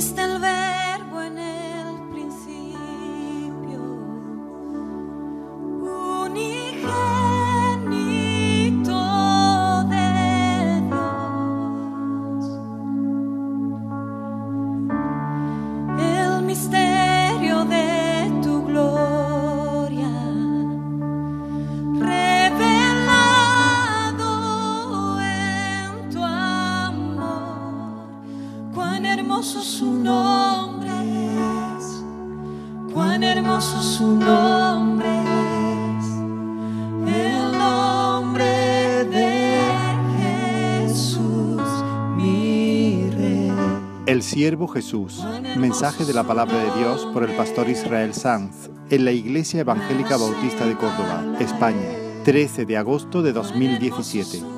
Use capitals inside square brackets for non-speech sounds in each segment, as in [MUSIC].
dijiste el siervo Jesús. Mensaje de la palabra de Dios por el pastor Israel Sanz en la Iglesia Evangélica Bautista de Córdoba, España, 13 de agosto de 2017.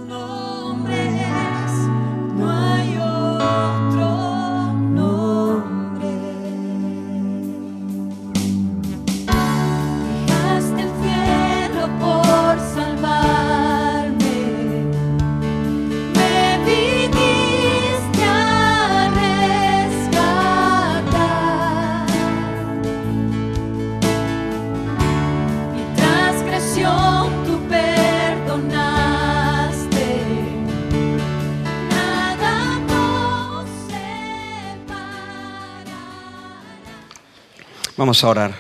Vamos a orar.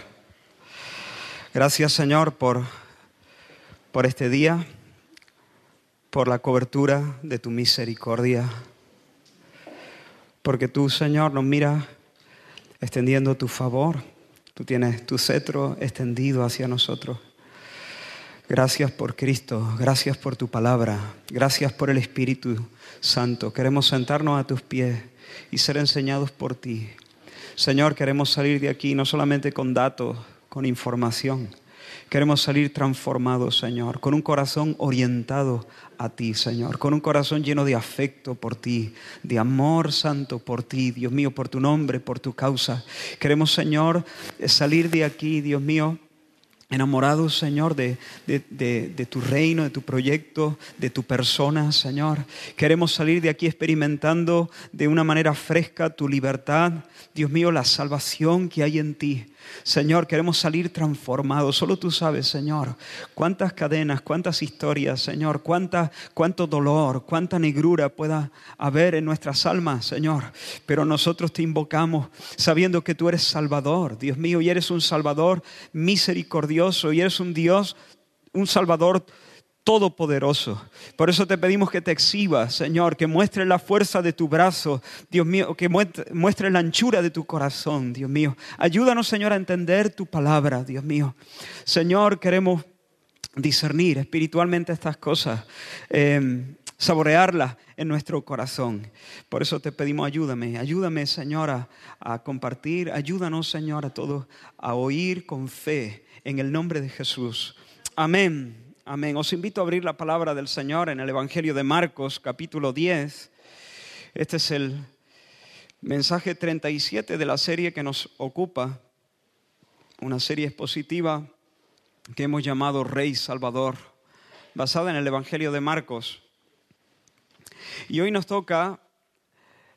Gracias Señor por, por este día, por la cobertura de tu misericordia, porque tú Señor nos miras extendiendo tu favor, tú tienes tu cetro extendido hacia nosotros. Gracias por Cristo, gracias por tu palabra, gracias por el Espíritu Santo. Queremos sentarnos a tus pies y ser enseñados por ti. Señor, queremos salir de aquí no solamente con datos, con información. Queremos salir transformados, Señor, con un corazón orientado a ti, Señor, con un corazón lleno de afecto por ti, de amor santo por ti, Dios mío, por tu nombre, por tu causa. Queremos, Señor, salir de aquí, Dios mío, enamorados, Señor, de, de- de- de tu reino, de tu proyecto, de tu persona, Señor. Queremos salir de aquí experimentando de una manera fresca tu libertad, Dios mío, la salvación que hay en ti. Señor, queremos salir transformados. Solo tú sabes, Señor, cuántas cadenas, cuántas historias, Señor, cuánta, cuánto dolor, cuánta negrura pueda haber en nuestras almas, Señor. Pero nosotros te invocamos sabiendo que tú eres Salvador, Dios mío, y eres un Salvador misericordioso, y eres un Dios, un Salvador todopoderoso. Por eso te pedimos que te exhibas, Señor, que muestres la fuerza de tu brazo, Dios mío, que muestre- la anchura de tu corazón, Dios mío. Ayúdanos, Señor, a entender tu palabra, Dios mío. Señor, queremos discernir espiritualmente estas cosas, eh, saborearlas en nuestro corazón. Por eso te pedimos, ayúdame, ayúdame, Señor, a compartir, ayúdanos, Señor, a todos a oír con fe en el nombre de Jesús. Amén. Amén. Os invito a abrir la palabra del Señor en el Evangelio de Marcos, capítulo 10. Este es el mensaje 37 de la serie que nos ocupa, una serie expositiva que hemos llamado Rey Salvador, basada en el Evangelio de Marcos. Y hoy nos toca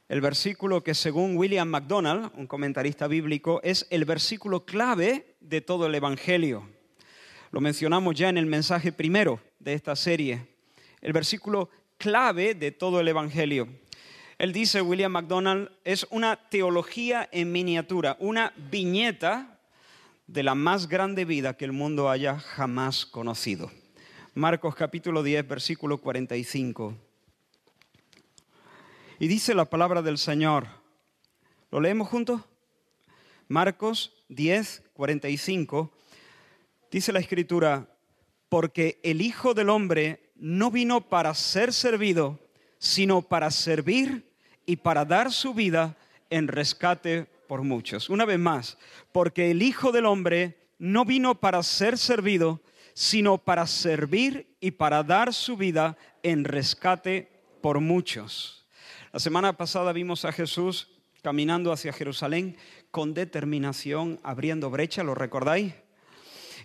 el versículo que según William MacDonald, un comentarista bíblico, es el versículo clave de todo el Evangelio. Lo mencionamos ya en el mensaje primero de esta serie. El versículo clave de todo el Evangelio. Él dice, William MacDonald, es una teología en miniatura, una viñeta de la más grande vida que el mundo haya jamás conocido. Marcos capítulo 10, versículo 45. Y dice la palabra del Señor. ¿Lo leemos juntos? Marcos 10, 45. Dice la escritura, porque el Hijo del Hombre no vino para ser servido, sino para servir y para dar su vida en rescate por muchos. Una vez más, porque el Hijo del Hombre no vino para ser servido, sino para servir y para dar su vida en rescate por muchos. La semana pasada vimos a Jesús caminando hacia Jerusalén con determinación, abriendo brecha, ¿lo recordáis?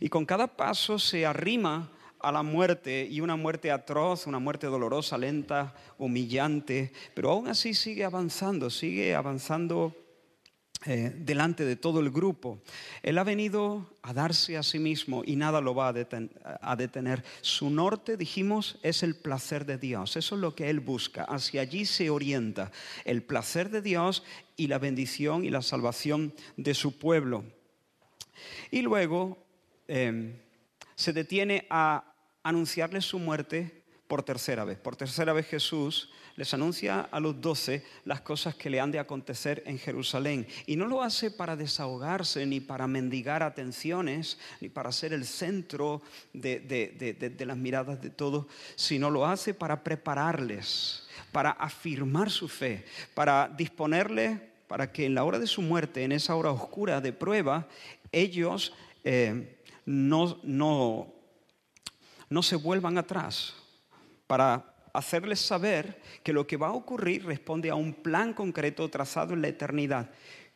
Y con cada paso se arrima a la muerte y una muerte atroz, una muerte dolorosa, lenta, humillante, pero aún así sigue avanzando, sigue avanzando eh, delante de todo el grupo. Él ha venido a darse a sí mismo y nada lo va a, a, detener. Su norte, dijimos, es el placer de Dios. Eso es lo que Él busca. Hacia allí se orienta el placer de Dios y la bendición y la salvación de su pueblo. Y luego em, se detiene a anunciarle su muerte por tercera vez. Por tercera vez Jesús les anuncia a los doce las cosas que le han de acontecer en Jerusalén. Y no lo hace para desahogarse, ni para mendigar atenciones, ni para ser el centro de, las miradas de todos, sino lo hace para prepararles, para afirmar su fe, para disponerles para que en la hora de su muerte, en esa hora oscura de prueba, ellos eh, no, no, no se vuelvan atrás, para hacerles saber que lo que va a ocurrir responde a un plan concreto trazado en la eternidad,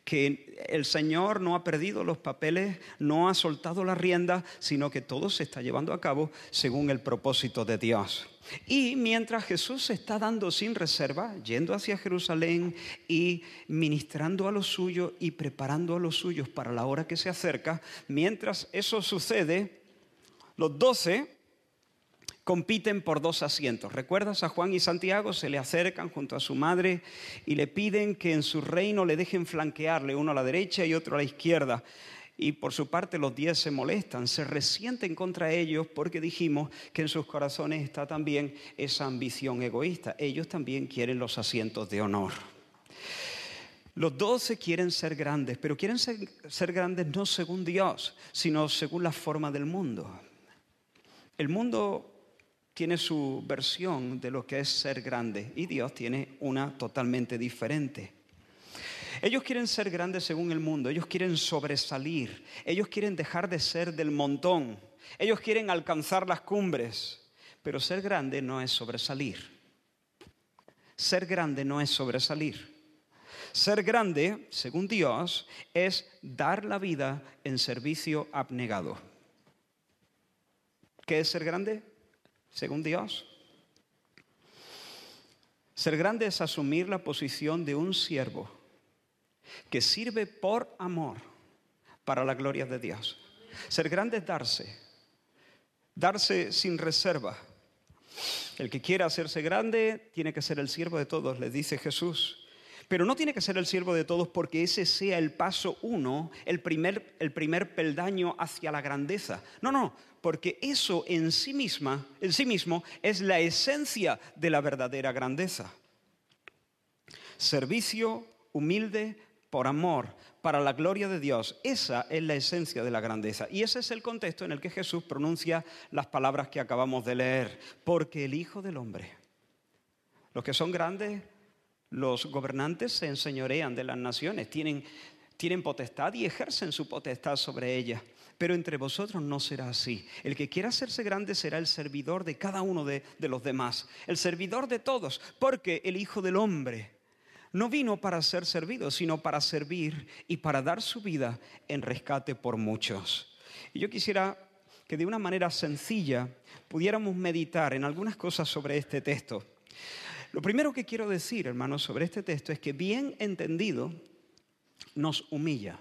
que el Señor no ha perdido los papeles, no ha soltado la rienda, sino que todo se está llevando a cabo según el propósito de Dios. Y mientras Jesús se está dando sin reserva, yendo hacia Jerusalén y ministrando a los suyos y preparando a los suyos para la hora que se acerca, mientras eso sucede, los doce compiten por dos asientos. ¿Recuerdas a Juan y Santiago? Se le acercan junto a su madre y le piden que en su reino le dejen flanquearle, uno a la derecha y otro a la izquierda. Y por su parte los diez se molestan, se resienten contra ellos porque dijimos que en sus corazones está también esa ambición egoísta. Ellos también quieren los asientos de honor. Los doce quieren ser grandes, pero quieren ser, ser grandes no según Dios, sino según la forma del mundo. El mundo tiene su versión de lo que es ser grande y Dios tiene una totalmente diferente. Ellos quieren ser grandes según el mundo, ellos quieren sobresalir, ellos quieren dejar de ser del montón, ellos quieren alcanzar las cumbres, pero ser grande no es sobresalir. Ser grande no es sobresalir. Ser grande, según Dios, es dar la vida en servicio abnegado. ¿Qué es ser grande? Según Dios. Ser grande es asumir la posición de un siervo que sirve por amor para la gloria de Dios. Ser grande es darse, darse sin reserva. El que quiera hacerse grande tiene que ser el siervo de todos, le dice Jesús. Pero no tiene que ser el siervo de todos porque ese sea el paso uno, el primer, el primer peldaño hacia la grandeza. No, no, porque eso en sí, misma, en sí mismo es la esencia de la verdadera grandeza. Servicio humilde por amor, para la gloria de Dios. Esa es la esencia de la grandeza. Y ese es el contexto en el que Jesús pronuncia las palabras que acabamos de leer. Porque el Hijo del Hombre, los que son grandes los gobernantes se enseñorean de las naciones, tienen, tienen potestad y ejercen su potestad sobre ellas. Pero entre vosotros no será así. El que quiera hacerse grande será el servidor de cada uno de, de los demás, el servidor de todos, porque el Hijo del Hombre no vino para ser servido, sino para servir y para dar su vida en rescate por muchos. Y yo quisiera que de una manera sencilla pudiéramos meditar en algunas cosas sobre este texto. Lo primero que quiero decir, hermanos, sobre este texto es que bien entendido nos humilla.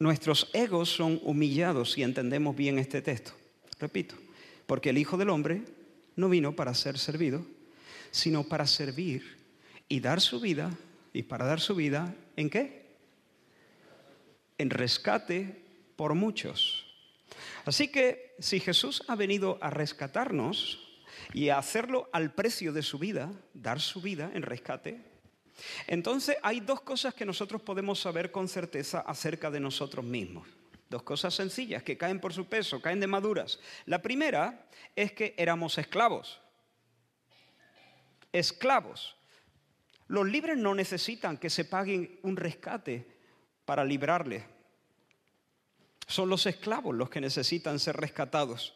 Nuestros egos son humillados si entendemos bien este texto. Repito, porque el Hijo del Hombre no vino para ser servido, sino para servir y dar su vida, y para dar su vida, ¿en qué? En rescate por muchos. Así que si Jesús ha venido a rescatarnos y a hacerlo al precio de su vida, dar su vida en rescate, entonces hay dos cosas que nosotros podemos saber con certeza acerca de nosotros mismos. Dos cosas sencillas que caen por su peso, caen de maduras. La primera es que éramos esclavos. Esclavos. Los libres no necesitan que se paguen un rescate para librarles son los esclavos los que necesitan ser rescatados.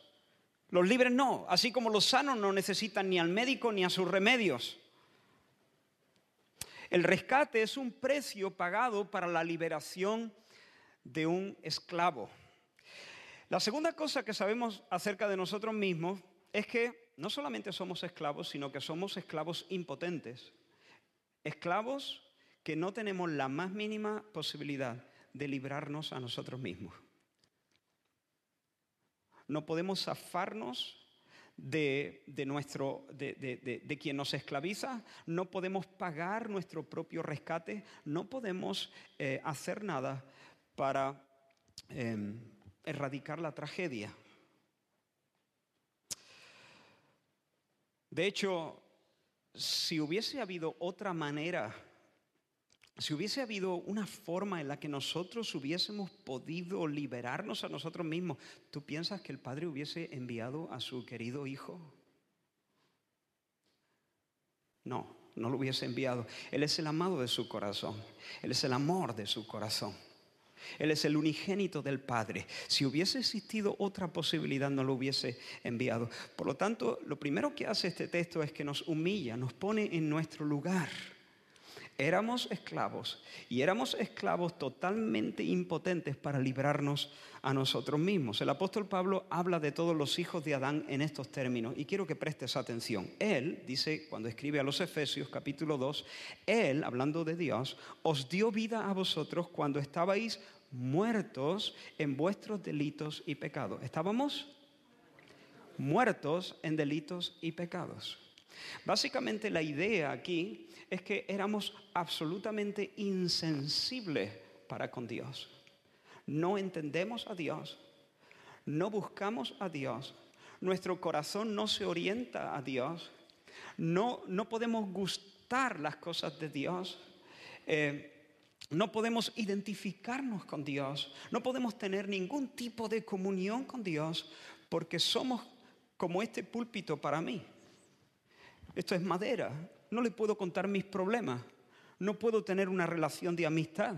Los libres no, así como los sanos no necesitan ni al médico ni a sus remedios. El rescate es un precio pagado para la liberación de un esclavo. La segunda cosa que sabemos acerca de nosotros mismos es que no solamente somos esclavos, sino que somos esclavos impotentes. esclavos que no tenemos la más mínima posibilidad de librarnos a nosotros mismos. No podemos zafarnos de, nuestro, de, quien nos esclaviza, no podemos pagar nuestro propio rescate, no podemos eh, hacer nada para em, erradicar la tragedia. De hecho, si hubiese habido otra manera, si hubiese habido una forma en la que nosotros hubiésemos podido liberarnos a nosotros mismos, ¿tú piensas que el Padre hubiese enviado a su querido Hijo? No, no lo hubiese enviado. Él es el amado de su corazón. Él es el amor de su corazón. Él es el unigénito del Padre. Si hubiese existido otra posibilidad, no lo hubiese enviado. Por lo tanto, lo primero que hace este texto es que nos humilla, nos pone en nuestro lugar. Éramos esclavos y éramos esclavos totalmente impotentes para librarnos a nosotros mismos. El apóstol Pablo habla de todos los hijos de Adán en estos términos y quiero que prestes atención. Él, dice cuando escribe a los Efesios capítulo 2, Él, hablando de Dios, os dio vida a vosotros cuando estabais muertos en vuestros delitos y pecados. ¿Estábamos? Muertos en delitos y pecados. Básicamente la idea aquí es que éramos absolutamente insensibles para con Dios. No entendemos a Dios, no buscamos a Dios, nuestro corazón no se orienta a Dios, no, no podemos gustar las cosas de Dios. Eh, no podemos identificarnos con Dios, no podemos tener ningún tipo de comunión con Dios porque somos como este púlpito para mí. Esto es madera. No le puedo contar mis problemas. No puedo tener una relación de amistad.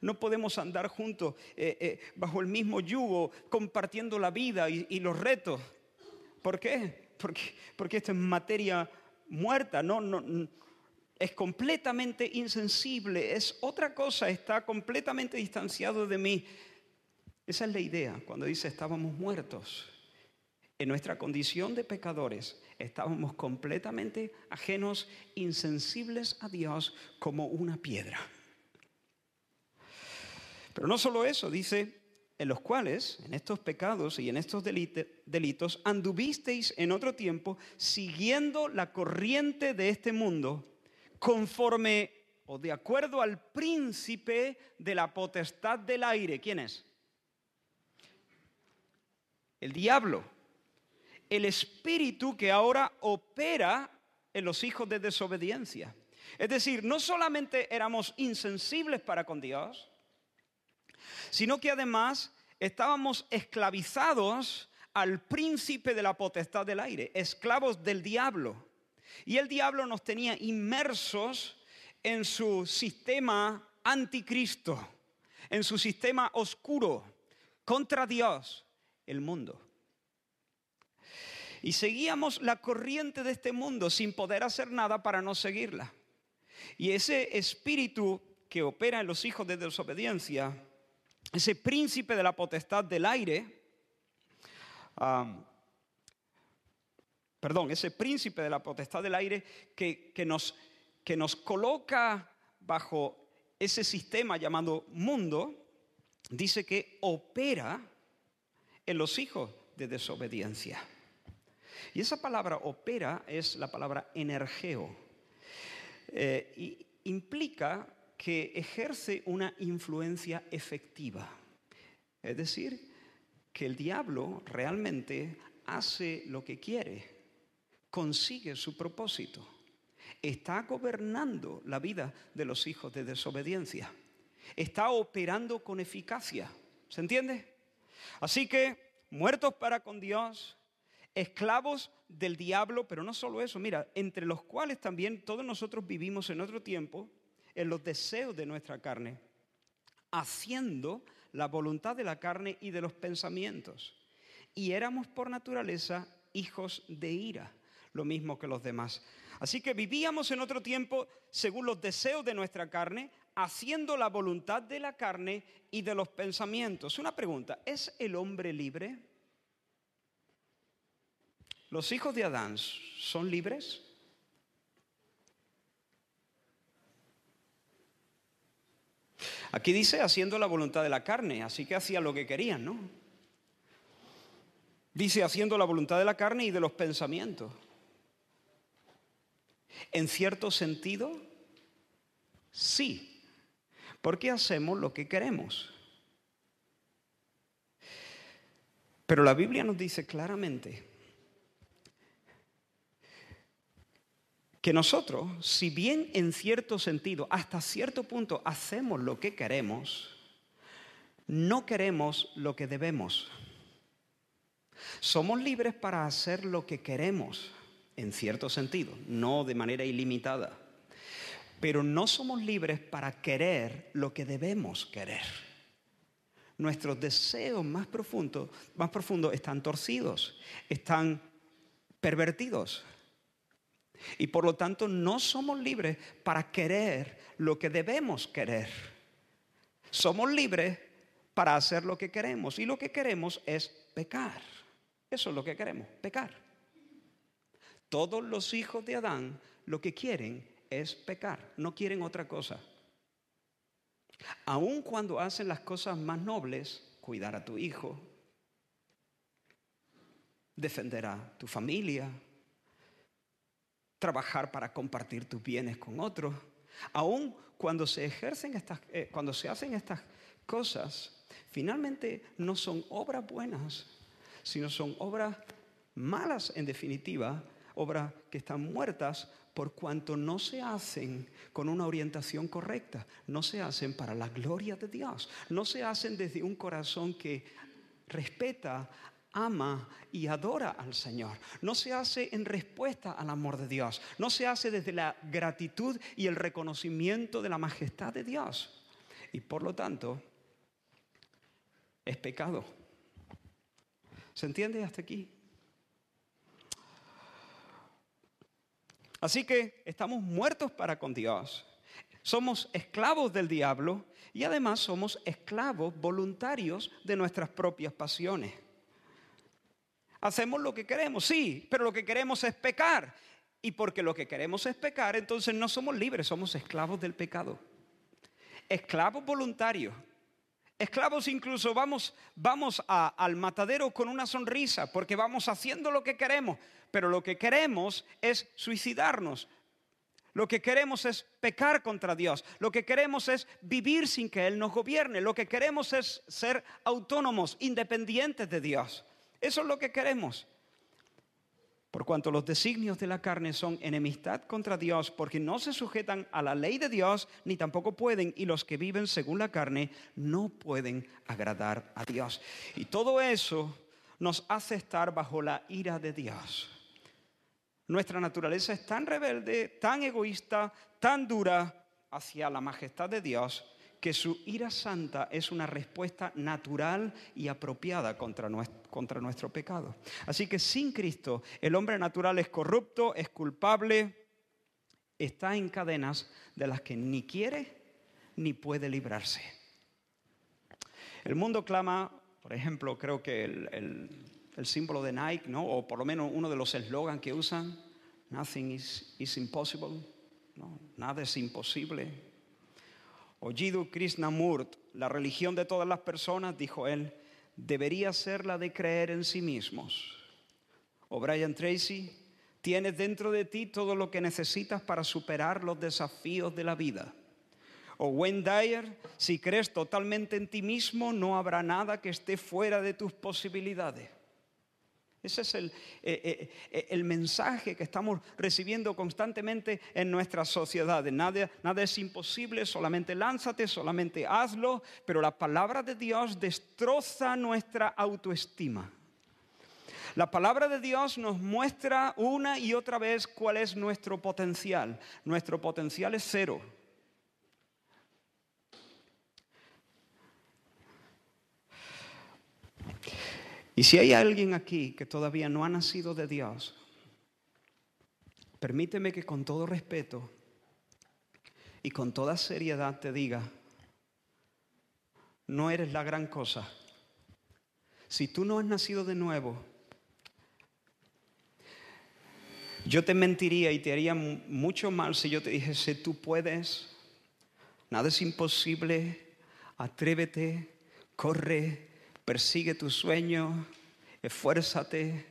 No podemos andar juntos eh, eh, bajo el mismo yugo, compartiendo la vida y, los retos. ¿Por qué? Porque, porque esto es materia muerta, no, es completamente insensible, es otra cosa, está completamente distanciado de mí. Esa es la idea cuando dice estábamos muertos. En nuestra condición de pecadores estábamos completamente ajenos, insensibles a Dios como una piedra. Pero no solo eso, dice, en los cuales, en estos pecados y en estos delitos, anduvisteis en otro tiempo siguiendo la corriente de este mundo, conforme o de acuerdo al príncipe de la potestad del aire. ¿Quién es? El diablo el espíritu que ahora opera en los hijos de desobediencia. Es decir, no solamente éramos insensibles para con Dios, sino que además estábamos esclavizados al príncipe de la potestad del aire, esclavos del diablo. Y el diablo nos tenía inmersos en su sistema anticristo, en su sistema oscuro, contra Dios, el mundo. Y seguíamos la corriente de este mundo sin poder hacer nada para no seguirla. Y ese espíritu que opera en los hijos de desobediencia, ese príncipe de la potestad del aire, perdón, ese príncipe de la potestad del aire que, nos, que nos coloca bajo ese sistema llamado mundo, dice que opera en los hijos de desobediencia. Y esa palabra opera es la palabra energeo. Eh, y implica que ejerce una influencia efectiva. Es decir, que el diablo realmente hace lo que quiere, consigue su propósito, está gobernando la vida de los hijos de desobediencia, está operando con eficacia. ¿Se entiende? Así que, muertos para con Dios, esclavos del diablo, pero no solo eso, mira, entre los cuales también todos nosotros vivimos en otro tiempo, en los deseos de nuestra carne, haciendo la voluntad de la carne y de los pensamientos. Y éramos por naturaleza hijos de ira, lo mismo que los demás. Así que vivíamos en otro tiempo según los deseos de nuestra carne, haciendo la voluntad de la carne y de los pensamientos. Una pregunta, ¿es el hombre libre? ¿Los hijos de Adán son libres? Aquí dice haciendo la voluntad de la carne, así que hacían lo que querían, ¿no? Dice haciendo la voluntad de la carne y de los pensamientos. En cierto sentido, sí, porque hacemos lo que queremos. Pero la Biblia nos dice claramente que nosotros, si bien en cierto sentido, hasta cierto punto, hacemos lo que queremos, no queremos lo que debemos. Somos libres para hacer lo que queremos, en cierto sentido, no de manera ilimitada. Pero no somos libres para querer lo que debemos querer. Nuestros deseos más profundos, más profundos están torcidos, están pervertidos. Y por lo tanto no somos libres para querer lo que debemos querer. Somos libres para hacer lo que queremos. Y lo que queremos es pecar. Eso es lo que queremos, pecar. Todos los hijos de Adán lo que quieren es pecar, no quieren otra cosa. Aun cuando hacen las cosas más nobles, cuidar a tu hijo, defender a tu familia, trabajar para compartir tus bienes con otros, aun cuando se ejercen estas, eh, cuando se hacen estas cosas, finalmente no son obras buenas, sino son obras malas en definitiva, obras que están muertas por cuanto no se hacen con una orientación correcta, no se hacen para la gloria de Dios, no se hacen desde un corazón que respeta, ama y adora al Señor. No se hace en respuesta al amor de Dios, no se hace desde la gratitud y el reconocimiento de la majestad de Dios. Y por lo tanto, es pecado. ¿Se entiende hasta aquí? Así que estamos muertos para con Dios. Somos esclavos del diablo y además somos esclavos voluntarios de nuestras propias pasiones. Hacemos lo que queremos, sí, pero lo que queremos es pecar. Y porque lo que queremos es pecar, entonces no somos libres, somos esclavos del pecado. Esclavos voluntarios. Esclavos incluso vamos, vamos al matadero con una sonrisa porque vamos haciendo lo que queremos, pero lo que queremos es suicidarnos. Lo que queremos es pecar contra Dios. Lo que queremos es vivir sin que Él nos gobierne. Lo que queremos es ser autónomos, independientes de Dios. Eso es lo que queremos. Por cuanto los designios de la carne son enemistad contra Dios, porque no se sujetan a la ley de Dios, ni tampoco pueden, y los que viven según la carne no pueden agradar a Dios. Y todo eso nos hace estar bajo la ira de Dios. Nuestra naturaleza es tan rebelde, tan egoísta, tan dura hacia la majestad de Dios, que su ira santa es una respuesta natural y apropiada contra nuestro, pecado. Así que sin Cristo el hombre natural es corrupto, es culpable, está en cadenas de las que ni quiere ni puede librarse. El mundo clama, por ejemplo, creo que el, símbolo de Nike, ¿no? o por lo menos uno de los eslogans que usan, Nothing is, impossible, ¿no? nada es imposible, o Jiddu la religión de todas las personas, dijo él, debería ser la de creer en sí mismos. O Brian Tracy, tienes dentro de ti todo lo que necesitas para superar los desafíos de la vida. O Wayne Dyer, si crees totalmente en ti mismo, no habrá nada que esté fuera de tus posibilidades. Ese es el, eh, eh, eh, el, mensaje que estamos recibiendo constantemente en nuestras sociedades. Nada, nada es imposible, solamente lánzate, solamente hazlo, pero la palabra de Dios destroza nuestra autoestima. La palabra de Dios nos muestra una y otra vez cuál es nuestro potencial. Nuestro potencial es cero. Y si hay alguien aquí que todavía no ha nacido de Dios, permíteme que con todo respeto y con toda seriedad te diga, no eres la gran cosa. Si tú no has nacido de nuevo, yo te mentiría y te haría mucho mal si yo te dijese, tú puedes, nada es imposible, Atrévete, corre, persigue tus sueños, esfuérzate,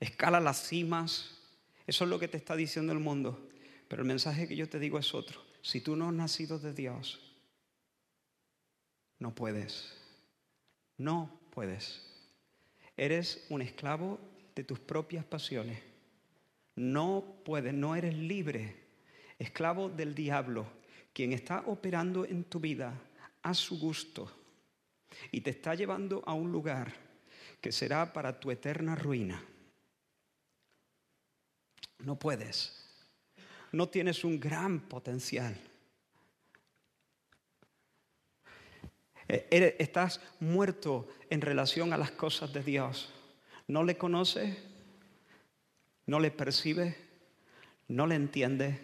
escala las cimas. Eso es lo que te está diciendo el mundo. Pero el mensaje que yo te digo es otro. Si tú no has nacido de Dios, no puedes. No puedes. Eres un esclavo de tus propias pasiones. No puedes, no eres libre. Esclavo del diablo, quien está operando en tu vida a su gusto y te está llevando a un lugar que será para tu eterna ruina. No puedes. No tienes un gran potencial. Eh, estás muerto en relación a las cosas de Dios. No le conoces, no le percibes, no le entiendes,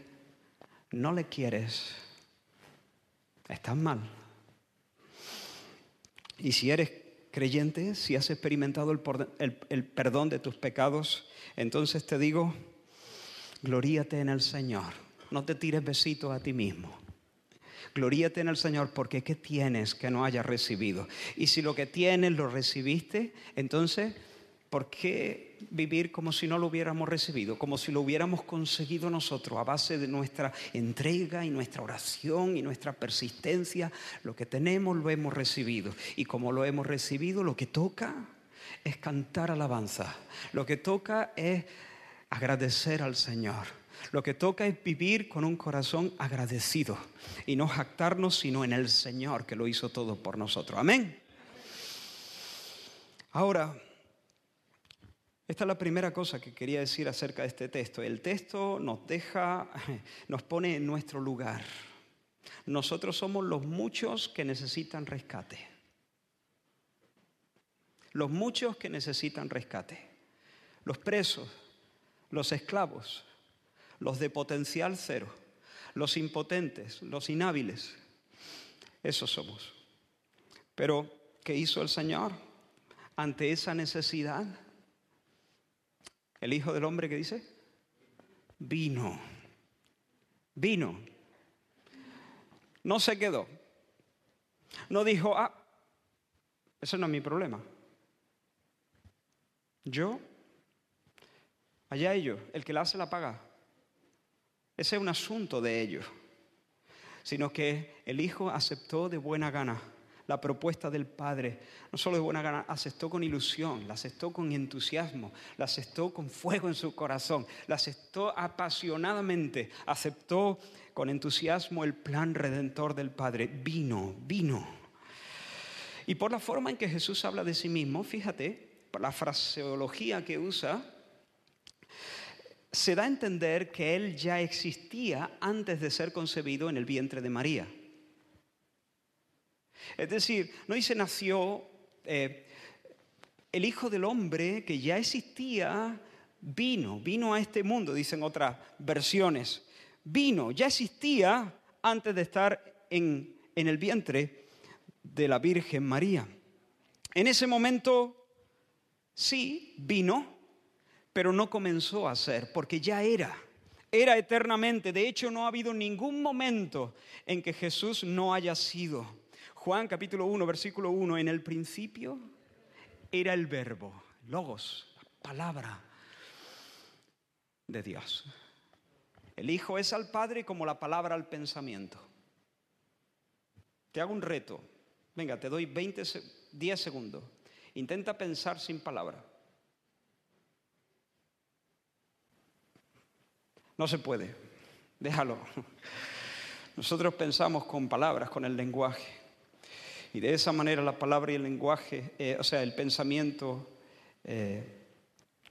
no le quieres. Estás mal. Y si eres creyente, si has experimentado el, perdón de tus pecados, entonces te digo, gloríate en el Señor. No te tires besitos a ti mismo. Gloríate en el Señor porque ¿qué tienes que no hayas recibido? Y si lo que tienes lo recibiste, entonces, ¿por qué vivir como si no lo hubiéramos recibido? Como si lo hubiéramos conseguido nosotros a base de nuestra entrega y nuestra oración y nuestra persistencia. Lo que tenemos lo hemos recibido. Y como lo hemos recibido, lo que toca es cantar alabanza. Lo que toca es agradecer al Señor. Lo que toca es vivir con un corazón agradecido y no jactarnos sino en el Señor que lo hizo todo por nosotros. Amén. Ahora, esta es la primera cosa que quería decir acerca de este texto. El texto nos deja, [LAUGHS] nos pone en nuestro lugar. Nosotros somos los muchos que necesitan rescate. Los muchos que necesitan rescate. Los presos, los esclavos, los de potencial cero, los impotentes, los inhábiles. Esos somos. Pero, ¿qué hizo el Señor ante esa necesidad? El Hijo del Hombre que dice, vino, vino. No se quedó. No dijo, ah, ese no es mi problema. Yo, allá ellos, el que la hace la paga. Ese es un asunto de ellos. Sino que el Hijo aceptó de buena gana la propuesta del Padre. No solo de buena gana, aceptó con ilusión, la aceptó con entusiasmo, la aceptó con fuego en su corazón, la aceptó apasionadamente, aceptó con entusiasmo el plan redentor del Padre. Vino, vino. Y por la forma en que Jesús habla de sí mismo, fíjate, por la fraseología que usa, se da a entender que él ya existía antes de ser concebido en el vientre de María. Es decir, no dice nació eh, el Hijo del Hombre que ya existía, vino, vino a este mundo, dicen otras versiones. Vino, ya existía antes de estar en, en el vientre de la Virgen María. En ese momento, sí, vino, pero no comenzó a ser, porque ya era, era eternamente. De hecho, no ha habido ningún momento en que Jesús no haya sido. Juan capítulo 1, versículo 1, en el principio era el verbo, logos, la palabra de Dios. El Hijo es al Padre como la palabra al pensamiento. Te hago un reto. Venga, te doy 20, 10 segundos. Intenta pensar sin palabra. No se puede. Déjalo. Nosotros pensamos con palabras, con el lenguaje. Y de esa manera la palabra y el lenguaje, eh, o sea, el pensamiento eh,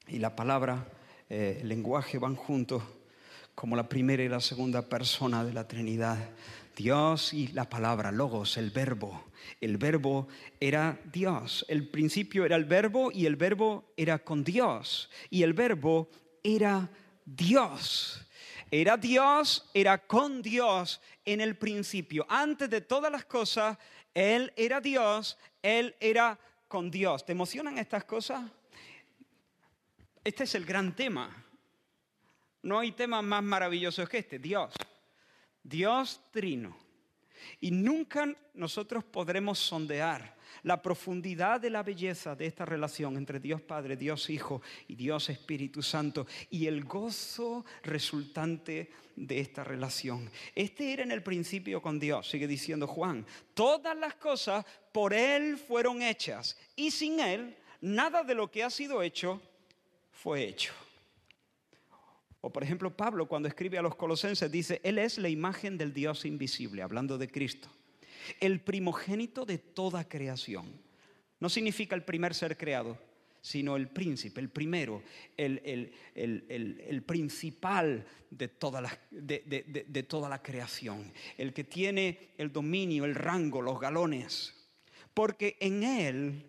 y la palabra, eh, el lenguaje van juntos como la primera y la segunda persona de la Trinidad. Dios y la palabra, logos, el verbo. El verbo era Dios. El principio era el verbo y el verbo era con Dios. Y el verbo era Dios. Era Dios, era con Dios en el principio. Antes de todas las cosas, Él era Dios, Él era con Dios. ¿Te emocionan estas cosas? Este es el gran tema. No hay tema más maravilloso que este, Dios. Dios trino. Y nunca nosotros podremos sondear la profundidad de la belleza de esta relación entre Dios Padre, Dios Hijo y Dios Espíritu Santo y el gozo resultante de esta relación. Este era en el principio con Dios, sigue diciendo Juan. Todas las cosas por Él fueron hechas y sin Él nada de lo que ha sido hecho fue hecho. O por ejemplo Pablo cuando escribe a los colosenses dice, Él es la imagen del Dios invisible, hablando de Cristo, el primogénito de toda creación. No significa el primer ser creado, sino el príncipe, el primero, el, principal de toda, la, de toda la creación, el que tiene el dominio, el rango, los galones. Porque en Él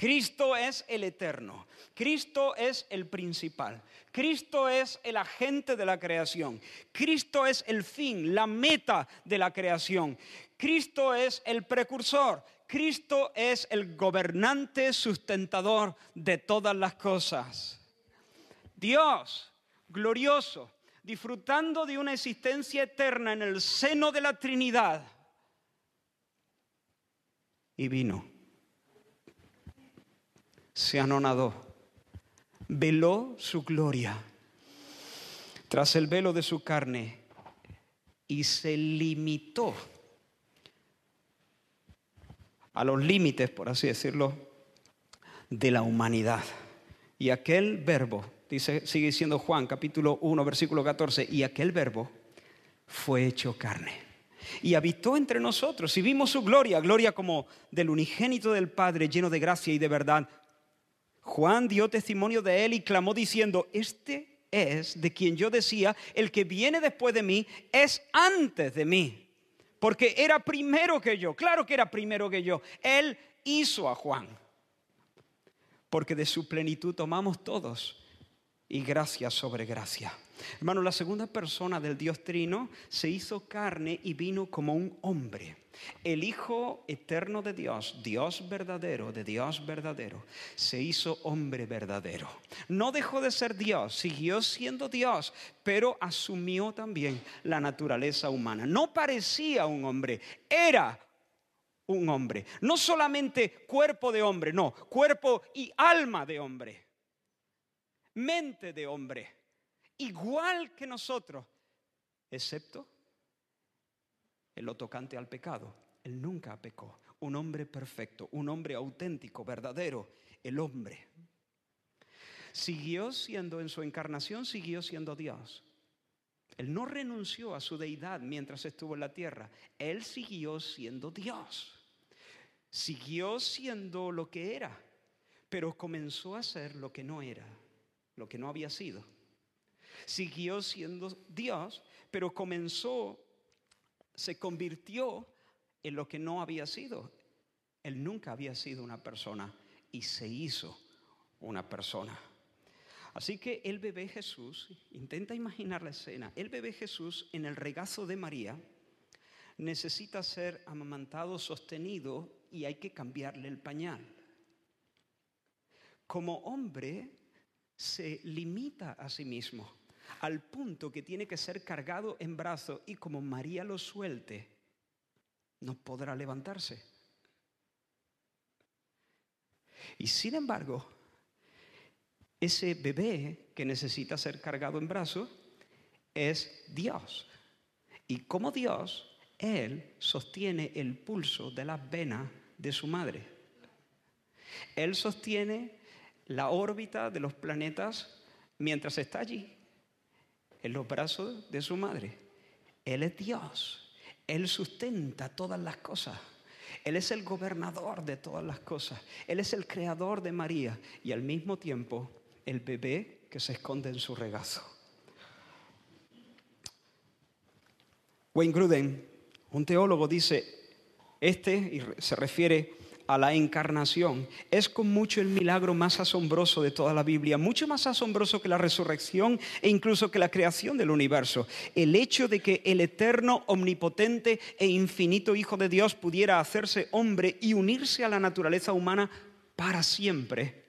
Cristo es el eterno, Cristo es el principal, Cristo es el agente de la creación, Cristo es el fin, la meta de la creación, Cristo es el precursor, Cristo es el gobernante sustentador de todas las cosas. Dios, glorioso, disfrutando de una existencia eterna en el seno de la Trinidad, y vino se anonadó, veló su gloria tras el velo de su carne y se limitó a los límites, por así decirlo, de la humanidad. Y aquel verbo, dice, sigue diciendo Juan capítulo 1, versículo 14, y aquel verbo fue hecho carne y habitó entre nosotros y vimos su gloria, gloria como del unigénito del Padre, lleno de gracia y de verdad. Juan dio testimonio de él y clamó diciendo, este es de quien yo decía, el que viene después de mí es antes de mí, porque era primero que yo, claro que era primero que yo. Él hizo a Juan, porque de su plenitud tomamos todos y gracia sobre gracia. Hermano, la segunda persona del Dios Trino se hizo carne y vino como un hombre. El Hijo eterno de Dios, Dios verdadero, de Dios verdadero, se hizo hombre verdadero. No dejó de ser Dios, siguió siendo Dios, pero asumió también la naturaleza humana. No parecía un hombre, era un hombre. No solamente cuerpo de hombre, no, cuerpo y alma de hombre. Mente de hombre igual que nosotros, excepto en lo tocante al pecado. Él nunca pecó. Un hombre perfecto, un hombre auténtico, verdadero, el hombre. Siguió siendo en su encarnación, siguió siendo Dios. Él no renunció a su deidad mientras estuvo en la tierra. Él siguió siendo Dios. Siguió siendo lo que era, pero comenzó a ser lo que no era, lo que no había sido. Siguió siendo Dios, pero comenzó, se convirtió en lo que no había sido. Él nunca había sido una persona y se hizo una persona. Así que el bebé Jesús, intenta imaginar la escena, el bebé Jesús en el regazo de María necesita ser amamantado, sostenido y hay que cambiarle el pañal. Como hombre se limita a sí mismo al punto que tiene que ser cargado en brazos y como María lo suelte, no podrá levantarse. Y sin embargo, ese bebé que necesita ser cargado en brazos es Dios. Y como Dios, Él sostiene el pulso de las venas de su madre. Él sostiene la órbita de los planetas mientras está allí en los brazos de su madre. Él es Dios. Él sustenta todas las cosas. Él es el gobernador de todas las cosas. Él es el creador de María y al mismo tiempo el bebé que se esconde en su regazo. Wayne Gruden, un teólogo, dice, Este y se refiere a la encarnación, es con mucho el milagro más asombroso de toda la Biblia, mucho más asombroso que la resurrección e incluso que la creación del universo. El hecho de que el eterno, omnipotente e infinito Hijo de Dios pudiera hacerse hombre y unirse a la naturaleza humana para siempre,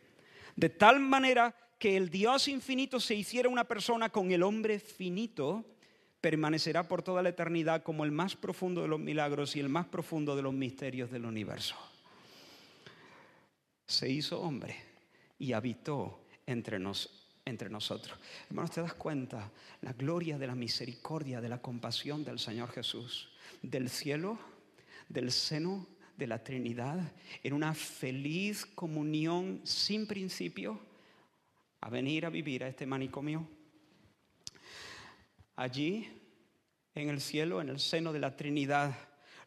de tal manera que el Dios infinito se hiciera una persona con el hombre finito, permanecerá por toda la eternidad como el más profundo de los milagros y el más profundo de los misterios del universo se hizo hombre y habitó entre, entre nosotros. Hermanos, ¿te das cuenta la gloria de la misericordia, de la compasión del Señor Jesús? Del cielo, del seno de la Trinidad, en una feliz comunión sin principio, a venir a vivir a este manicomio. Allí, en el cielo, en el seno de la Trinidad,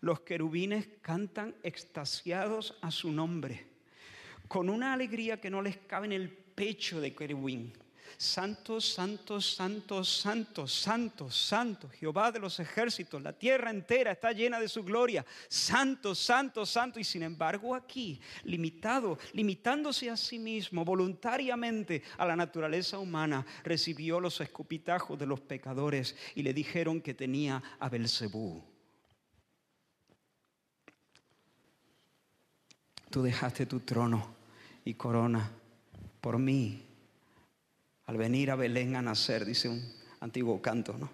los querubines cantan extasiados a su nombre con una alegría que no les cabe en el pecho de querubín. Santo, santo, santo, santo, santo, santo, Jehová de los ejércitos, la tierra entera está llena de su gloria. Santo, santo, santo. Y sin embargo aquí, limitado, limitándose a sí mismo voluntariamente a la naturaleza humana, recibió los escupitajos de los pecadores y le dijeron que tenía a Belcebú. Tú dejaste tu trono y corona por mí al venir a Belén a nacer, dice un antiguo canto, ¿no?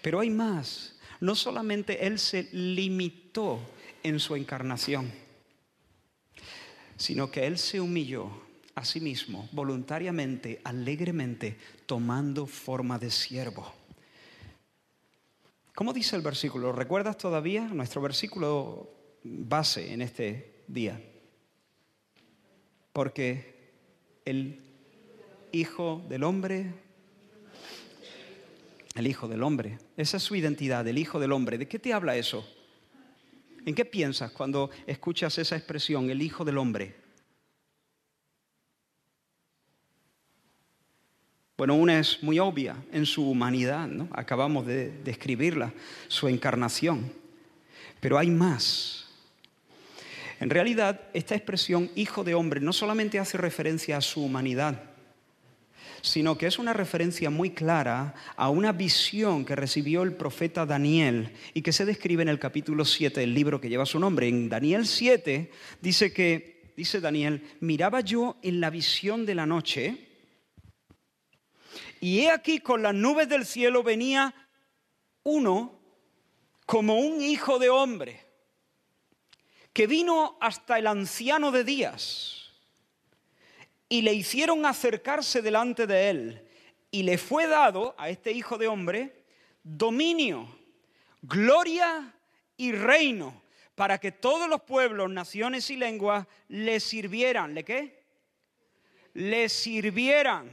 Pero hay más. No solamente Él se limitó en su encarnación, sino que Él se humilló a sí mismo, voluntariamente, alegremente, tomando forma de siervo. ¿Cómo dice el versículo? ¿Recuerdas todavía nuestro versículo base en este día. Porque el Hijo del Hombre, el Hijo del Hombre, esa es su identidad, el Hijo del Hombre. ¿De qué te habla eso? ¿En qué piensas cuando escuchas esa expresión, el Hijo del Hombre? Bueno, una es muy obvia en su humanidad, ¿no? Acabamos de describirla, su encarnación. Pero hay más. En realidad, esta expresión hijo de hombre no solamente hace referencia a su humanidad, sino que es una referencia muy clara a una visión que recibió el profeta Daniel y que se describe en el capítulo 7 del libro que lleva su nombre. En Daniel 7 dice que, dice Daniel, miraba yo en la visión de la noche y he aquí con las nubes del cielo venía uno como un hijo de hombre que vino hasta el anciano de días y le hicieron acercarse delante de él y le fue dado a este hijo de hombre dominio, gloria y reino para que todos los pueblos, naciones y lenguas le sirvieran. ¿Le qué? Le sirvieran.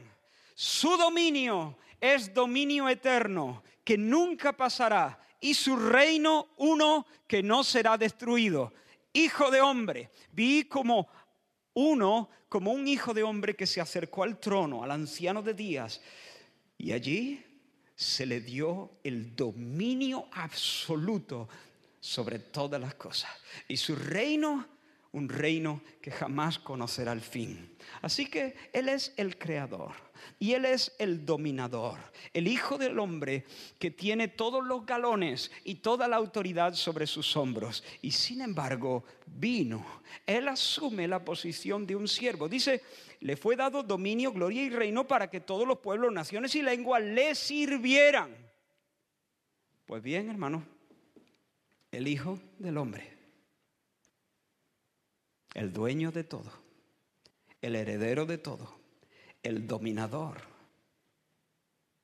Su dominio es dominio eterno que nunca pasará y su reino uno que no será destruido hijo de hombre. Vi como uno, como un hijo de hombre que se acercó al trono, al anciano de días, y allí se le dio el dominio absoluto sobre todas las cosas. Y su reino un reino que jamás conocerá el fin. Así que Él es el creador y Él es el dominador, el Hijo del Hombre que tiene todos los galones y toda la autoridad sobre sus hombros. Y sin embargo, vino. Él asume la posición de un siervo. Dice, le fue dado dominio, gloria y reino para que todos los pueblos, naciones y lenguas le sirvieran. Pues bien, hermano, el Hijo del Hombre el dueño de todo, el heredero de todo, el dominador,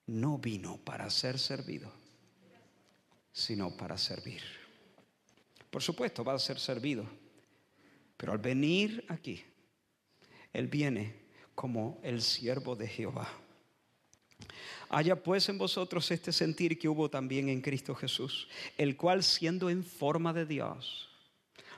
no vino para ser servido, sino para servir. Por supuesto, va a ser servido, pero al venir aquí, Él viene como el siervo de Jehová. Haya pues en vosotros este sentir que hubo también en Cristo Jesús, el cual siendo en forma de Dios,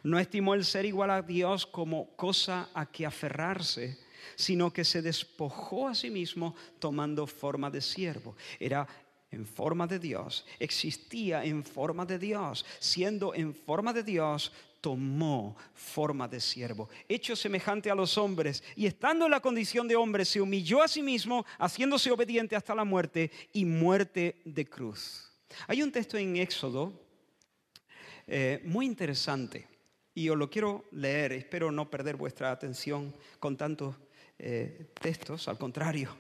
no estimó el ser igual a Dios como cosa a que aferrarse, sino que se despojó a sí mismo tomando forma de siervo. Era en forma de Dios, existía en forma de Dios, siendo en forma de Dios, tomó forma de siervo, hecho semejante a los hombres, y estando en la condición de hombre, se humilló a sí mismo, haciéndose obediente hasta la muerte y muerte de cruz. Hay un texto en Éxodo eh, muy interesante, y os lo quiero leer, espero no perder vuestra atención con tantos eh, textos, al contrario.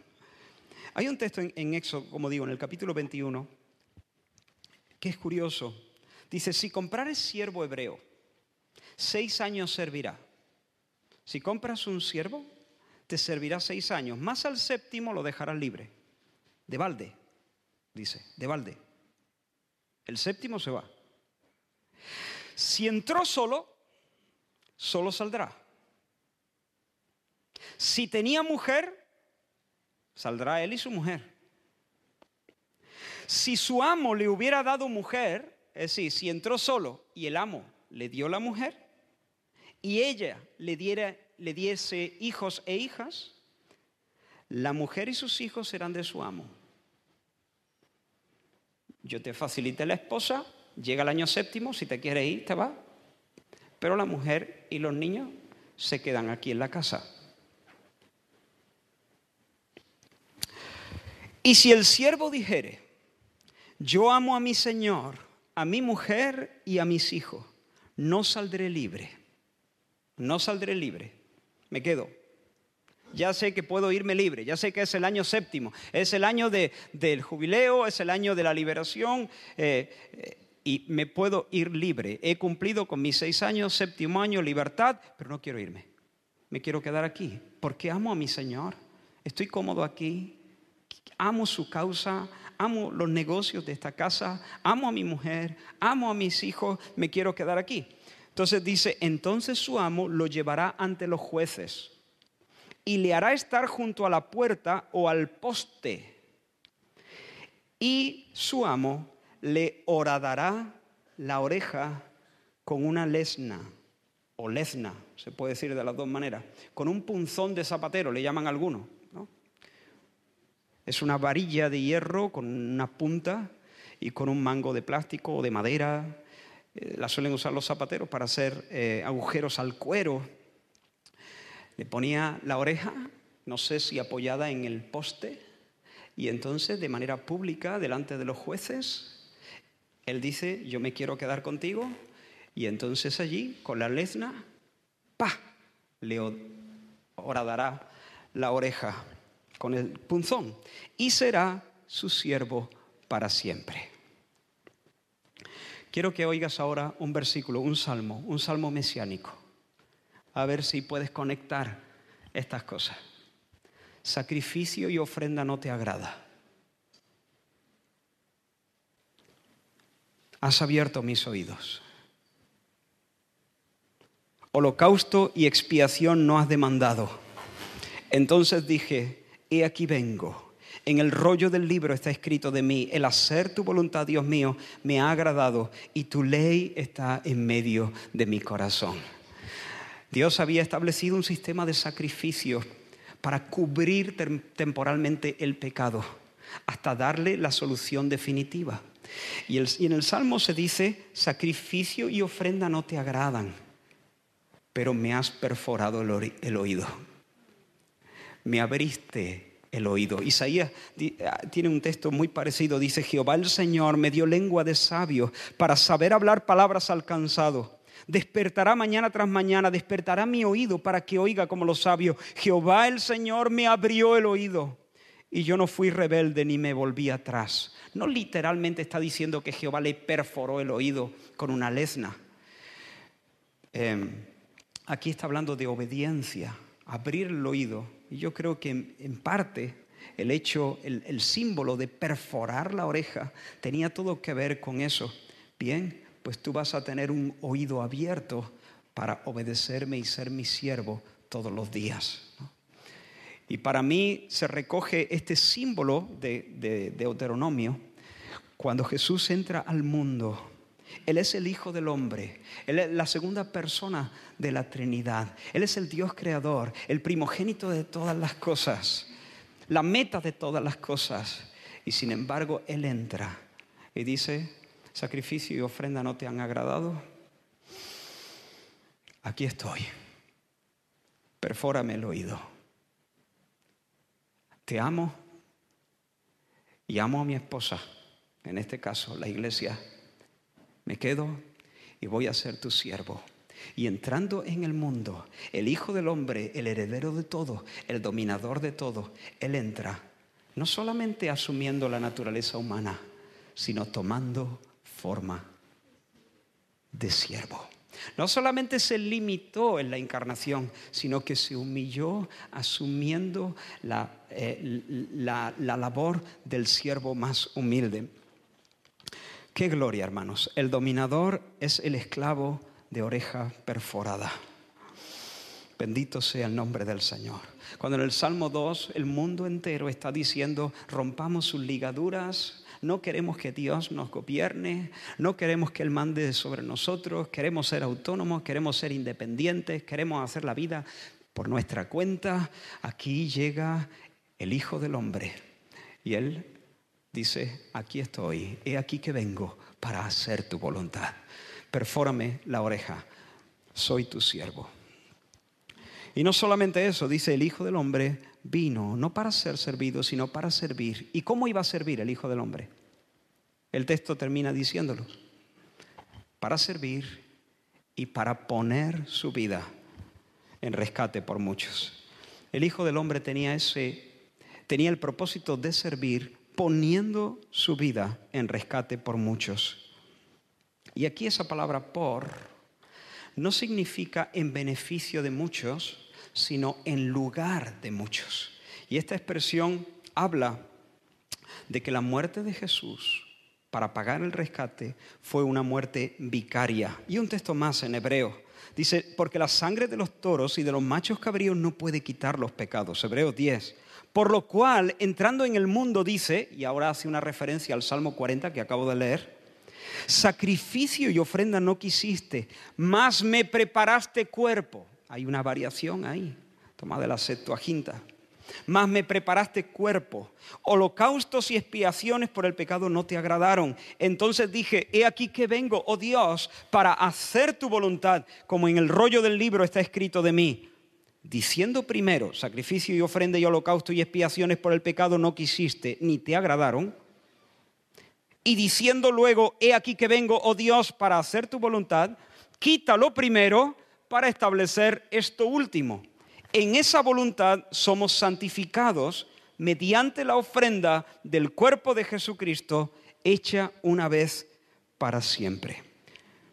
Hay un texto en, Éxodo, como digo, en el capítulo 21, que es curioso. Dice, si comprares siervo hebreo, seis años servirá. Si compras un siervo, te servirá seis años. Más al séptimo lo dejarás libre. De balde, dice, de balde. El séptimo se va. Si entró solo, solo saldrá. Si tenía mujer, Saldrá él y su mujer. Si su amo le hubiera dado mujer, es decir, si entró solo y el amo le dio la mujer, y ella le, diera, le diese hijos e hijas, la mujer y sus hijos serán de su amo. Yo te facilité la esposa, llega el año séptimo, si te quieres ir, te va. Pero la mujer y los niños se quedan aquí en la casa. Y si el siervo dijere, yo amo a mi Señor, a mi mujer y a mis hijos, no saldré libre, no saldré libre, me quedo. Ya sé que puedo irme libre, ya sé que es el año séptimo, es el año del jubileo, es el año de la liberación. Eh, eh, y me puedo ir libre. He cumplido con mis seis años, séptimo año, libertad, pero no quiero irme. Me quiero quedar aquí porque amo a mi Señor, estoy cómodo aquí, amo su causa, amo los negocios de esta casa, amo a mi mujer, amo a mis hijos, me quiero quedar aquí. Entonces dice, entonces su amo lo llevará ante los jueces y le hará estar junto a la puerta o al poste. Y su amo le horadará la oreja con una lesna o lezna, se puede decir de las dos maneras, con un punzón de zapatero, le llaman algunos. Es una varilla de hierro con una punta y con un mango de plástico o de madera. Eh, la suelen usar los zapateros para hacer eh, agujeros al cuero. Le ponía la oreja, no sé si apoyada en el poste, y entonces de manera pública, delante de los jueces, él dice, yo me quiero quedar contigo, y entonces allí, con la lesna, ¡pa! le horadará la oreja con el punzón, y será su siervo para siempre. Quiero que oigas ahora un versículo, un salmo, un salmo mesiánico, a ver si puedes conectar estas cosas. Sacrificio y ofrenda no te agrada. Has abierto mis oídos. Holocausto y expiación no has demandado. Entonces dije, he aquí vengo. En el rollo del libro está escrito de mí, el hacer tu voluntad, Dios mío, me ha agradado y tu ley está en medio de mi corazón. Dios había establecido un sistema de sacrificios para cubrir temporalmente el pecado, hasta darle la solución definitiva. Y, en el Salmo se dice, sacrificio y ofrenda no te agradan, pero me has perforado el oído me abriste el oído. Isaías ah, tiene un texto muy parecido, dice, Jehová el Señor me dio lengua de sabio para saber hablar palabras alcanzado. Despertará mañana tras mañana, despertará mi oído para que oiga como los sabios. Jehová el Señor me abrió el oído y yo no fui rebelde ni me volví atrás. No literalmente está diciendo que Jehová le perforó el oído con una lesna. Em, aquí está hablando de obediencia, abrir el oído y yo creo que en, parte el hecho, el, símbolo de perforar la oreja tenía todo que ver con eso. Bien, pues tú vas a tener un oído abierto para obedecerme y ser mi siervo todos los días. Y para mí se recoge este símbolo de, de Deuteronomio cuando Jesús entra al mundo él es el Hijo del Hombre. Él es la segunda persona de la Trinidad. Él es el Dios creador, el primogénito de todas las cosas, la meta de todas las cosas. Y sin embargo, Él entra y dice, sacrificio y ofrenda no te han agradado. Aquí estoy. Perfórame el oído. Te amo y amo a mi esposa. En este caso, la iglesia. Me quedo y voy a ser tu siervo. Y entrando en el mundo, el Hijo del Hombre, el heredero de todo, el dominador de todo, Él entra, no solamente asumiendo la naturaleza humana, sino tomando forma de siervo. No solamente se limitó en la encarnación, sino que se humilló asumiendo la, eh, la, la labor del siervo más humilde. Qué gloria, hermanos. El dominador es el esclavo de oreja perforada. Bendito sea el nombre del Señor. Cuando en el Salmo 2 el mundo entero está diciendo, rompamos sus ligaduras, no queremos que Dios nos gobierne, no queremos que Él mande sobre nosotros, queremos ser autónomos, queremos ser independientes, queremos hacer la vida por nuestra cuenta. Aquí llega el Hijo del Hombre y Él dice, aquí estoy, he aquí que vengo para hacer tu voluntad perfórame la oreja, soy tu siervo. Y no solamente eso, dice el Hijo del Hombre vino no para ser servido, sino para servir. ¿Y cómo iba a servir el Hijo del Hombre? El texto termina diciéndolo. Para servir y para poner su vida en rescate por muchos. El Hijo del Hombre tenía ese tenía el propósito de servir poniendo su vida en rescate por muchos. Y aquí esa palabra por no significa en beneficio de muchos, sino en lugar de muchos. Y esta expresión habla de que la muerte de Jesús para pagar el rescate fue una muerte vicaria. Y un texto más en hebreo. Dice, porque la sangre de los toros y de los machos cabríos no puede quitar los pecados. Hebreos 10. Por lo cual, entrando en el mundo, dice, y ahora hace una referencia al Salmo 40 que acabo de leer, Sacrificio y ofrenda no quisiste, más me preparaste cuerpo. Hay una variación ahí, toma de la Septuaginta. Más me preparaste cuerpo. Holocaustos y expiaciones por el pecado no te agradaron. Entonces dije, he aquí que vengo, oh Dios, para hacer tu voluntad, como en el rollo del libro está escrito de mí. Diciendo primero, sacrificio y ofrenda y holocausto y expiaciones por el pecado no quisiste, ni te agradaron y diciendo luego, he aquí que vengo, oh Dios, para hacer tu voluntad, quita lo primero para establecer esto último. En esa voluntad somos santificados mediante la ofrenda del cuerpo de Jesucristo hecha una vez para siempre.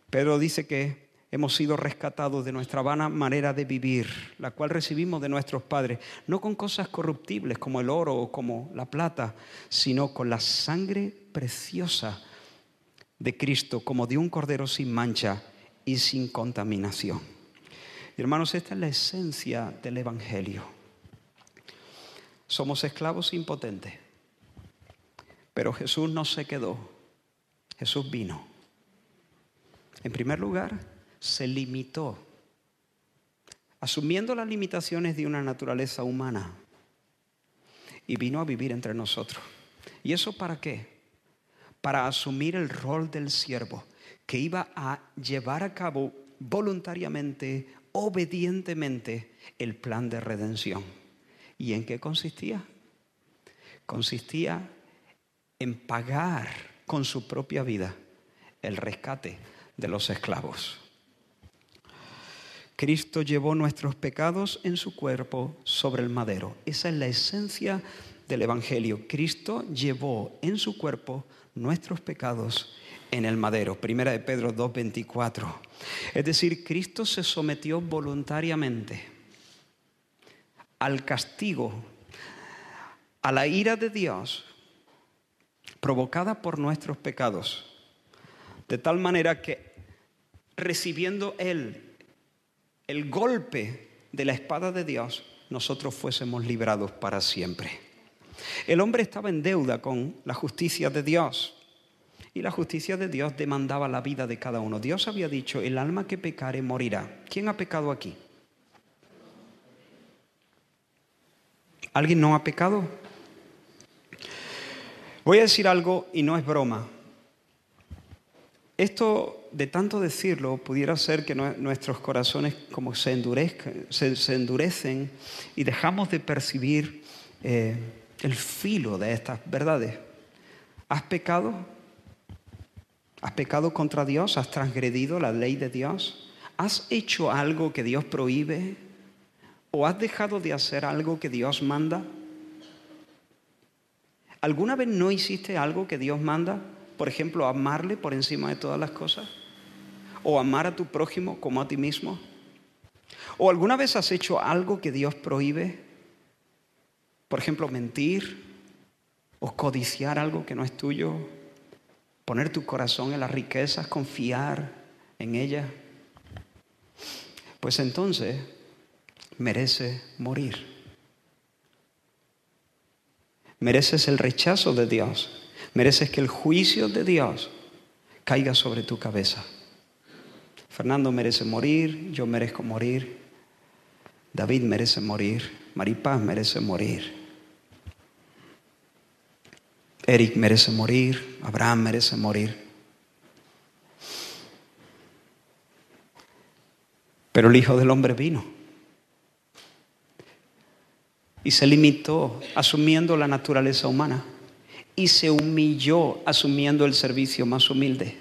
Pedro dice que hemos sido rescatados de nuestra vana manera de vivir, la cual recibimos de nuestros padres, no con cosas corruptibles como el oro o como la plata, sino con la sangre preciosa de Cristo, como de un cordero sin mancha y sin contaminación. Hermanos, esta es la esencia del Evangelio. Somos esclavos impotentes, pero Jesús no se quedó, Jesús vino. En primer lugar, se limitó, asumiendo las limitaciones de una naturaleza humana, y vino a vivir entre nosotros. ¿Y eso para qué? Para asumir el rol del siervo, que iba a llevar a cabo voluntariamente, obedientemente, el plan de redención. ¿Y en qué consistía? Consistía en pagar con su propia vida el rescate de los esclavos. Cristo llevó nuestros pecados en su cuerpo sobre el madero. Esa es la esencia del Evangelio. Cristo llevó en su cuerpo nuestros pecados en el madero. Primera de Pedro 2.24. Es decir, Cristo se sometió voluntariamente al castigo, a la ira de Dios provocada por nuestros pecados. De tal manera que recibiendo Él el golpe de la espada de Dios, nosotros fuésemos librados para siempre. El hombre estaba en deuda con la justicia de Dios. Y la justicia de Dios demandaba la vida de cada uno. Dios había dicho, el alma que pecare morirá. ¿Quién ha pecado aquí? ¿Alguien no ha pecado? Voy a decir algo y no es broma. Esto, de tanto decirlo, pudiera ser que nuestros corazones como se, se, endurecen y dejamos de percibir eh, el filo de estas verdades. ¿Has pecado? ¿Has pecado contra Dios? ¿Has transgredido la ley de Dios? ¿Has hecho algo que Dios prohíbe? ¿O has dejado de hacer algo que Dios manda? ¿Alguna vez no hiciste algo que Dios manda? Por ejemplo, amarle por encima de todas las cosas. ¿O amar a tu prójimo como a ti mismo? ¿O alguna vez has hecho algo que Dios prohíbe? Por ejemplo, mentir o codiciar algo que no es tuyo. Poner tu corazón en las riquezas, confiar en ellas. Pues entonces merece morir. Mereces el rechazo de Dios. Mereces que el juicio de Dios caiga sobre tu cabeza. Fernando merece morir, yo merezco morir, David merece morir, Maripaz merece morir, Eric merece morir, Abraham merece morir. Pero el Hijo del Hombre vino y se limitó asumiendo la naturaleza humana y se humilló asumiendo el servicio más humilde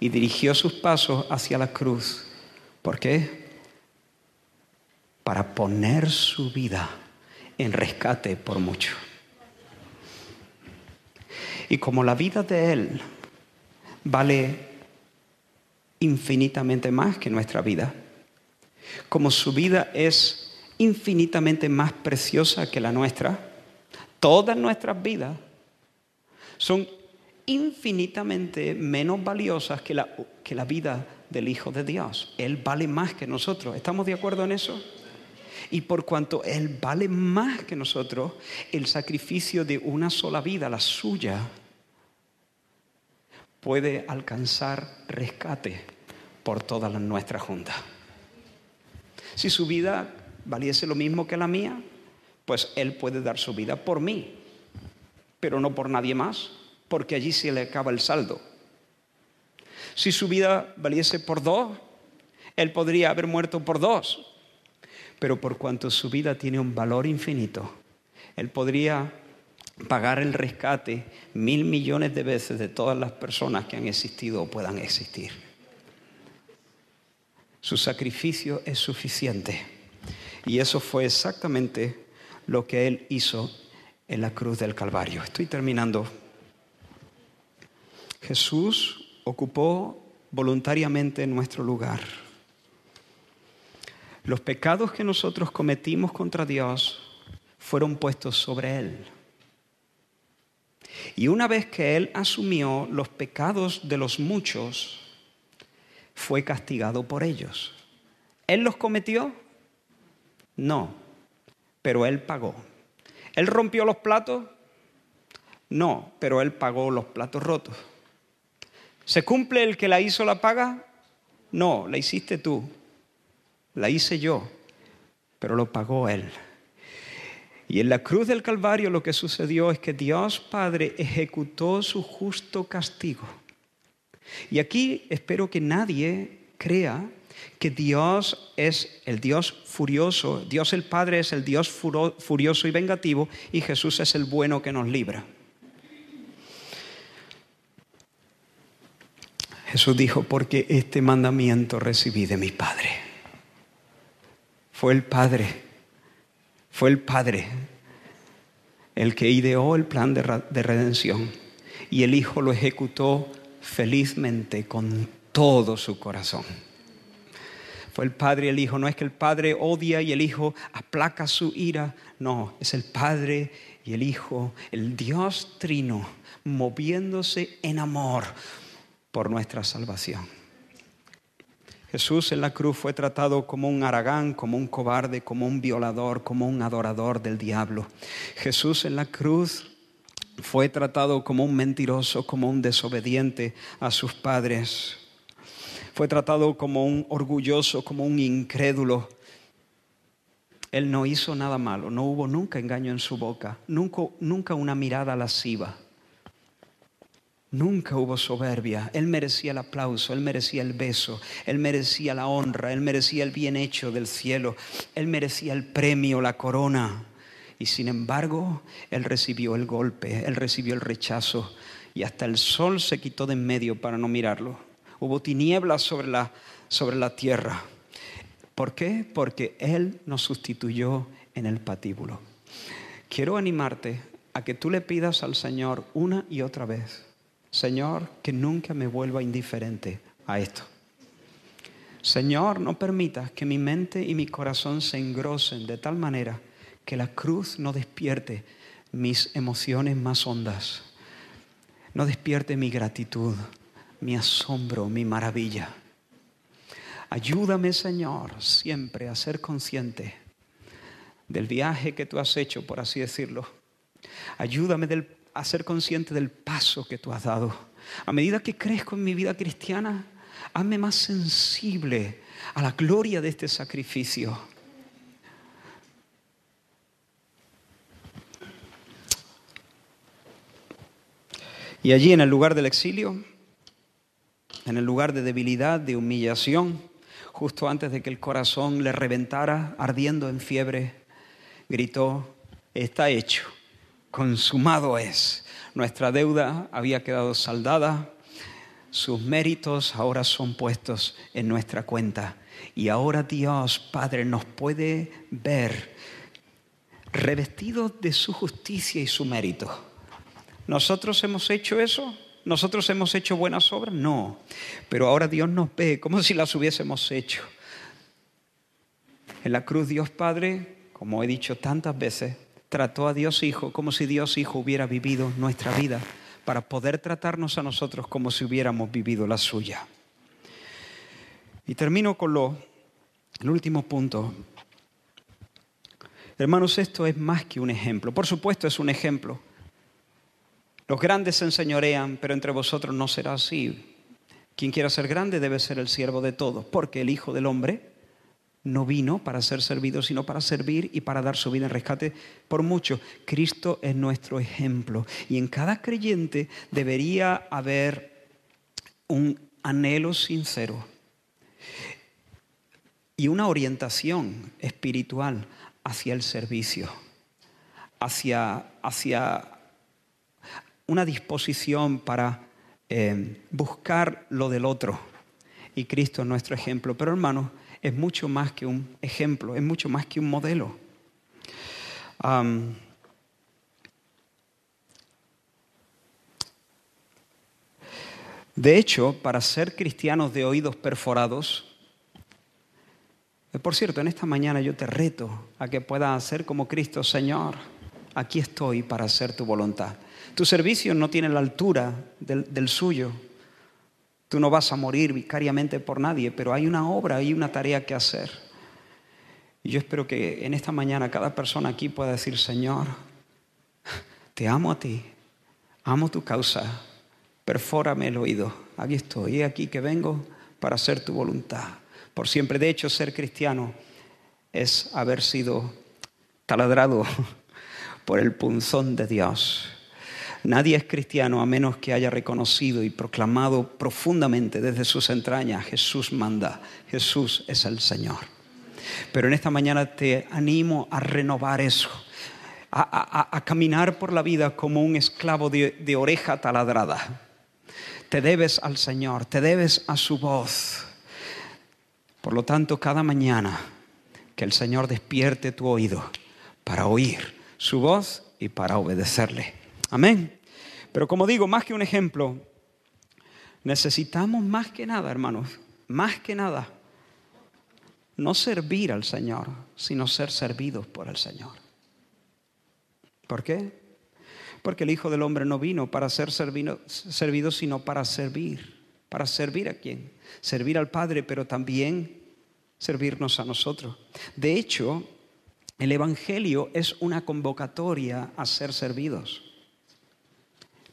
y dirigió sus pasos hacia la cruz. ¿Por qué? Para poner su vida en rescate por mucho. Y como la vida de Él vale infinitamente más que nuestra vida, como su vida es infinitamente más preciosa que la nuestra. Todas nuestras vidas son infinitamente menos valiosas que la, que la vida del Hijo de Dios. Él vale más que nosotros. ¿Estamos de acuerdo en eso? Y por cuanto Él vale más que nosotros, el sacrificio de una sola vida, la suya, puede alcanzar rescate por todas nuestras juntas. Si su vida valiese lo mismo que la mía, pues Él puede dar su vida por mí, pero no por nadie más, porque allí se le acaba el saldo. Si su vida valiese por dos, Él podría haber muerto por dos, pero por cuanto su vida tiene un valor infinito, Él podría pagar el rescate mil millones de veces de todas las personas que han existido o puedan existir. Su sacrificio es suficiente y eso fue exactamente lo que Él hizo en la cruz del Calvario. Estoy terminando. Jesús ocupó voluntariamente nuestro lugar. Los pecados que nosotros cometimos contra Dios fueron puestos sobre Él. Y una vez que Él asumió los pecados de los muchos, fue castigado por ellos. ¿Él los cometió? No, pero Él pagó. ¿Él rompió los platos? No, pero Él pagó los platos rotos. ¿Se cumple el que la hizo la paga? No, la hiciste tú. La hice yo, pero lo pagó Él. Y en la cruz del Calvario lo que sucedió es que Dios Padre ejecutó su justo castigo. Y aquí espero que nadie crea que Dios es el Dios furioso, Dios el Padre es el Dios furioso y vengativo y Jesús es el bueno que nos libra. Jesús dijo, porque este mandamiento recibí de mi Padre. Fue el Padre, fue el Padre el que ideó el plan de, de redención y el Hijo lo ejecutó felizmente con todo su corazón. Fue el Padre y el Hijo. No es que el Padre odia y el Hijo aplaca su ira. No, es el Padre y el Hijo, el Dios trino, moviéndose en amor por nuestra salvación. Jesús en la cruz fue tratado como un aragán, como un cobarde, como un violador, como un adorador del diablo. Jesús en la cruz fue tratado como un mentiroso, como un desobediente a sus padres fue tratado como un orgulloso, como un incrédulo. Él no hizo nada malo, no hubo nunca engaño en su boca, nunca, nunca una mirada lasciva. Nunca hubo soberbia. Él merecía el aplauso, él merecía el beso, él merecía la honra, él merecía el bien hecho del cielo, él merecía el premio, la corona. Y sin embargo, él recibió el golpe, él recibió el rechazo y hasta el sol se quitó de en medio para no mirarlo. Hubo tinieblas sobre la, sobre la tierra. ¿Por qué? Porque él nos sustituyó en el patíbulo. Quiero animarte a que tú le pidas al Señor una y otra vez Señor, que nunca me vuelva indiferente a esto. Señor, no permitas que mi mente y mi corazón se engrosen de tal manera que la cruz no despierte mis emociones más hondas, no despierte mi gratitud, mi asombro, mi maravilla. Ayúdame, Señor, siempre a ser consciente del viaje que tú has hecho, por así decirlo. Ayúdame del a ser consciente del paso que tú has dado. A medida que crezco en mi vida cristiana, hazme más sensible a la gloria de este sacrificio. Y allí en el lugar del exilio, en el lugar de debilidad, de humillación, justo antes de que el corazón le reventara, ardiendo en fiebre, gritó, está hecho consumado es. Nuestra deuda había quedado saldada, sus méritos ahora son puestos en nuestra cuenta. Y ahora Dios Padre nos puede ver revestidos de su justicia y su mérito. ¿Nosotros hemos hecho eso? ¿Nosotros hemos hecho buenas obras? No. Pero ahora Dios nos ve como si las hubiésemos hecho. En la cruz Dios Padre, como he dicho tantas veces, trató a Dios Hijo como si Dios Hijo hubiera vivido nuestra vida para poder tratarnos a nosotros como si hubiéramos vivido la suya. Y termino con lo, el último punto. Hermanos, esto es más que un ejemplo. Por supuesto es un ejemplo. Los grandes se enseñorean, pero entre vosotros no será así. Quien quiera ser grande debe ser el siervo de todos, porque el Hijo del Hombre no vino para ser servido, sino para servir y para dar su vida en rescate por mucho. Cristo es nuestro ejemplo. Y en cada creyente debería haber un anhelo sincero y una orientación espiritual hacia el servicio, hacia, hacia una disposición para eh, buscar lo del otro. Y Cristo es nuestro ejemplo. Pero hermanos, es mucho más que un ejemplo, es mucho más que un modelo. de hecho, para ser cristianos de oídos perforados, eh, por cierto, en esta mañana yo te reto a que puedas hacer como Cristo, Señor, aquí estoy para hacer tu voluntad. Tu servicio no tiene la altura del suyo, Tú no vas a morir vicariamente por nadie, pero hay una obra, hay una tarea que hacer. Y yo espero que en esta mañana cada persona aquí pueda decir, Señor, te amo a ti, amo tu causa, perfórame el oído, aquí estoy, aquí que vengo para hacer tu voluntad. Por siempre, de hecho, ser cristiano es haber sido taladrado [LAUGHS] por el punzón de Dios. Nadie es cristiano a menos que haya reconocido y proclamado profundamente desde sus entrañas, Jesús manda, Jesús es el Señor. Pero en esta mañana te animo a renovar eso, a, caminar por la vida como un esclavo de oreja taladrada. Te debes al Señor, te debes a su voz. Por lo tanto, cada mañana que el Señor despierte tu oído para oír su voz y para obedecerle. Amén. Pero como digo, más que un ejemplo, necesitamos más que nada, hermanos, más que nada, no servir al Señor, sino ser servidos por el Señor. ¿Por qué? Porque el Hijo del Hombre no vino para ser servido, servido, sino para servir. ¿Para servir a quién? Servir al Padre, pero también servirnos a nosotros. De hecho, el Evangelio es una convocatoria a ser servidos.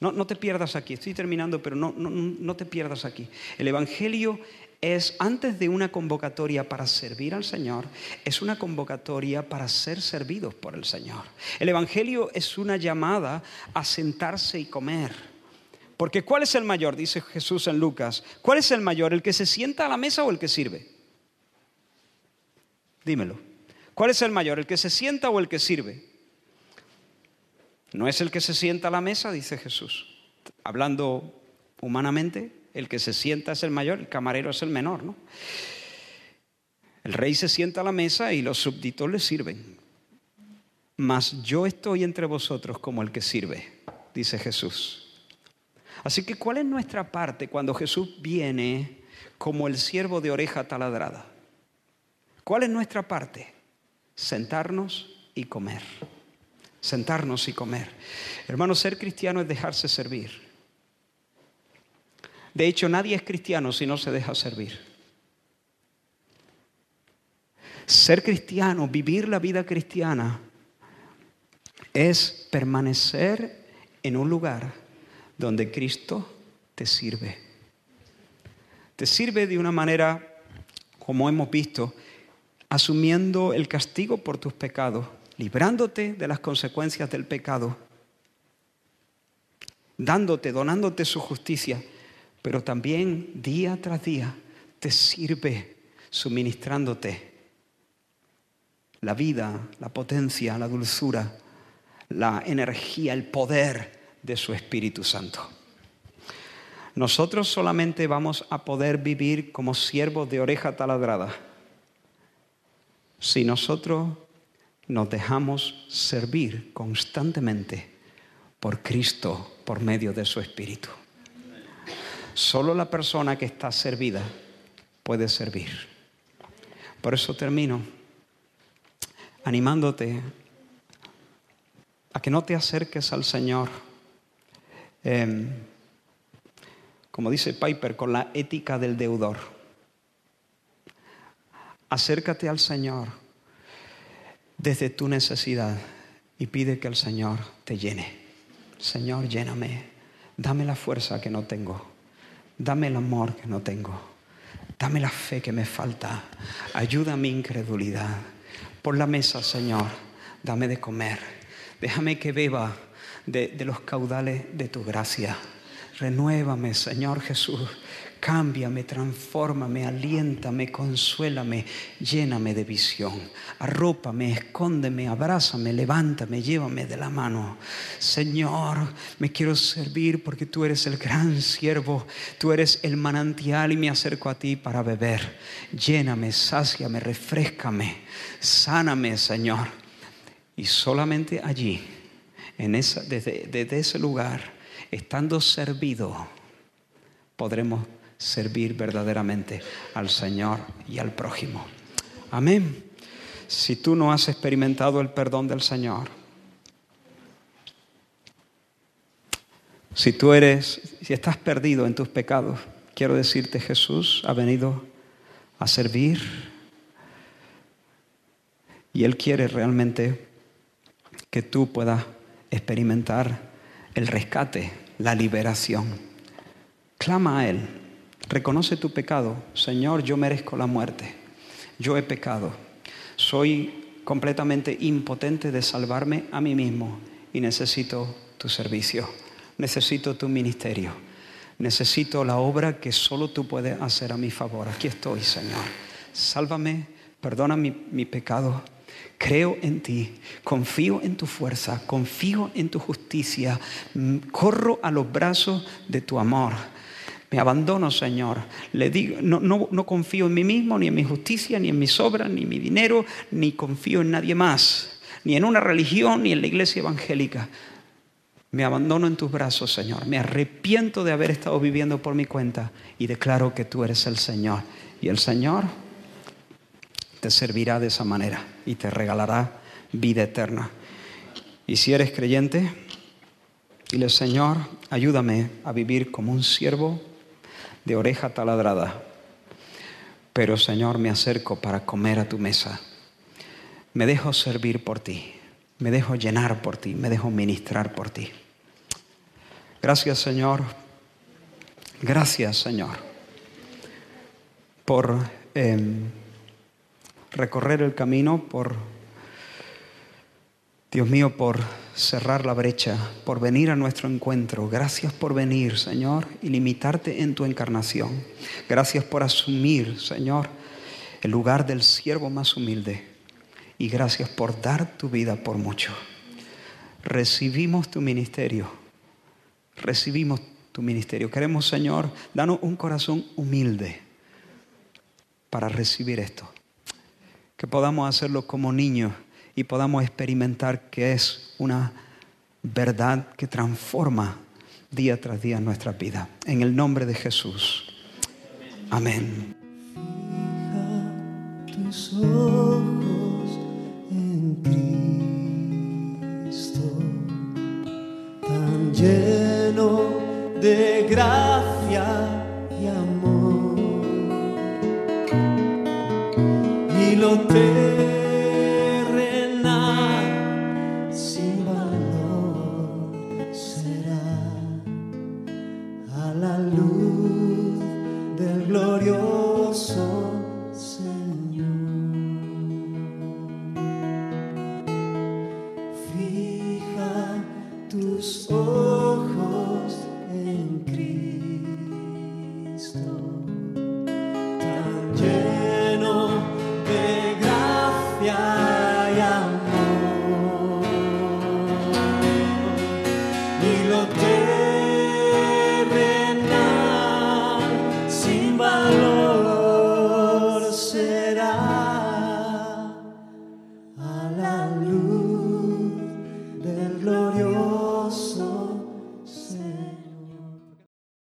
No, te pierdas aquí, estoy terminando, pero no, no te pierdas aquí. El Evangelio es, antes de una convocatoria para servir al Señor, es una convocatoria para ser servidos por el Señor. El Evangelio es una llamada a sentarse y comer Porque ¿cuál es el mayor? Dice Jesús en Lucas. ¿Cuál es el mayor? ¿El que se sienta a la mesa o el que sirve? Dímelo. ¿Cuál es el mayor? ¿El que se sienta o el que sirve? No es el que se sienta a la mesa, dice Jesús. Hablando humanamente, el que se sienta es el mayor, el camarero es el menor, ¿no? El rey se sienta a la mesa y los súbditos le sirven. Mas yo estoy entre vosotros como el que sirve, dice Jesús. Así que, ¿cuál es nuestra parte cuando Jesús viene como el siervo de oreja taladrada? ¿Cuál es nuestra parte? Sentarnos y comer. Sentarnos y comer. Hermano, ser cristiano es dejarse servir. De hecho, nadie es cristiano si no se deja servir. Ser cristiano, vivir la vida cristiana, es permanecer en un lugar donde Cristo te sirve. Te sirve de una manera, como hemos visto, asumiendo el castigo por tus pecados, librándote de las consecuencias del pecado, dándote, donándote su justicia, pero también día tras día te sirve suministrándote la vida, la potencia, la dulzura, la energía, el poder de su Espíritu Santo. Nosotros solamente vamos a poder vivir como siervos de oreja taladrada si nosotros nos dejamos servir constantemente por Cristo por medio de su Espíritu. Solo la persona que está servida puede servir. Por eso termino animándote a que no te acerques al Señor, em, como dice Piper, con la ética del deudor. Acércate al Señor desde tu necesidad y pide que el Señor te llene. Señor, lléname. Dame la fuerza que no tengo. Dame el amor que no tengo. Dame la fe que me falta. Ayuda a mi incredulidad. Por la mesa, Señor, dame de comer. Déjame que beba de, de los caudales de tu gracia. Renuévame, Señor Jesús. Cámbiame, transfórmame, aliéntame, consuélame, lléname de visión. Arrópame, escóndeme, abrázame, levántame, llévame de la mano. Señor, me quiero servir porque tú eres el gran siervo, tú eres el manantial y me acerco a ti para beber. Lléname, sáciame, refrescame, sáname, Señor. Y solamente allí, en desde ese lugar, estando servido, podremos servir verdaderamente al Señor y al prójimo. Amén. Si tú no has experimentado el perdón del Señor, si tú eres, si estás perdido en tus pecados, quiero decirte Jesús ha venido a servir y Él quiere realmente que tú puedas experimentar el rescate, la liberación. Clama a Él. Reconoce tu pecado. Señor, yo merezco la muerte. Yo he pecado. Soy completamente impotente de salvarme a mí mismo y necesito tu servicio. Necesito tu ministerio. Necesito la obra que solo tú puedes hacer a mi favor. Aquí estoy, Señor. Sálvame, perdona mi, mi pecado. Creo en ti, confío en tu fuerza, confío en tu justicia, corro a los brazos de tu amor. Me abandono, Señor. Le digo, no, no, no, confío en mí mismo, ni en mi justicia, ni en mis obras, ni en mi dinero, ni confío en nadie más, ni en una religión, ni en la iglesia evangélica. Me abandono en tus brazos, Señor. Me arrepiento de haber estado viviendo por mi cuenta y declaro que tú eres el Señor. Y el Señor te servirá de esa manera y te regalará vida eterna. Y si eres creyente, dile, Señor, ayúdame a vivir como un siervo de oreja taladrada. Pero Señor, me acerco para comer a tu mesa. Me dejo servir por ti. Me dejo llenar por ti. Me dejo ministrar por ti. Gracias Señor. Gracias Señor por eh, recorrer el camino, por Dios mío, por cerrar la brecha, por venir a nuestro encuentro. Gracias por venir, Señor, y limitarte en tu encarnación. Gracias por asumir, Señor, el lugar del siervo más humilde. Y gracias por dar tu vida por mucho. Recibimos tu ministerio. Recibimos tu ministerio. Queremos, Señor, danos un corazón humilde para recibir esto. Que podamos hacerlo como niños y podamos experimentar que es una verdad que transforma día tras día nuestra vida. En el nombre de Jesús. Amén. Fija tus ojos en Cristo, tan lleno de gracia y amor. Y lo terrenal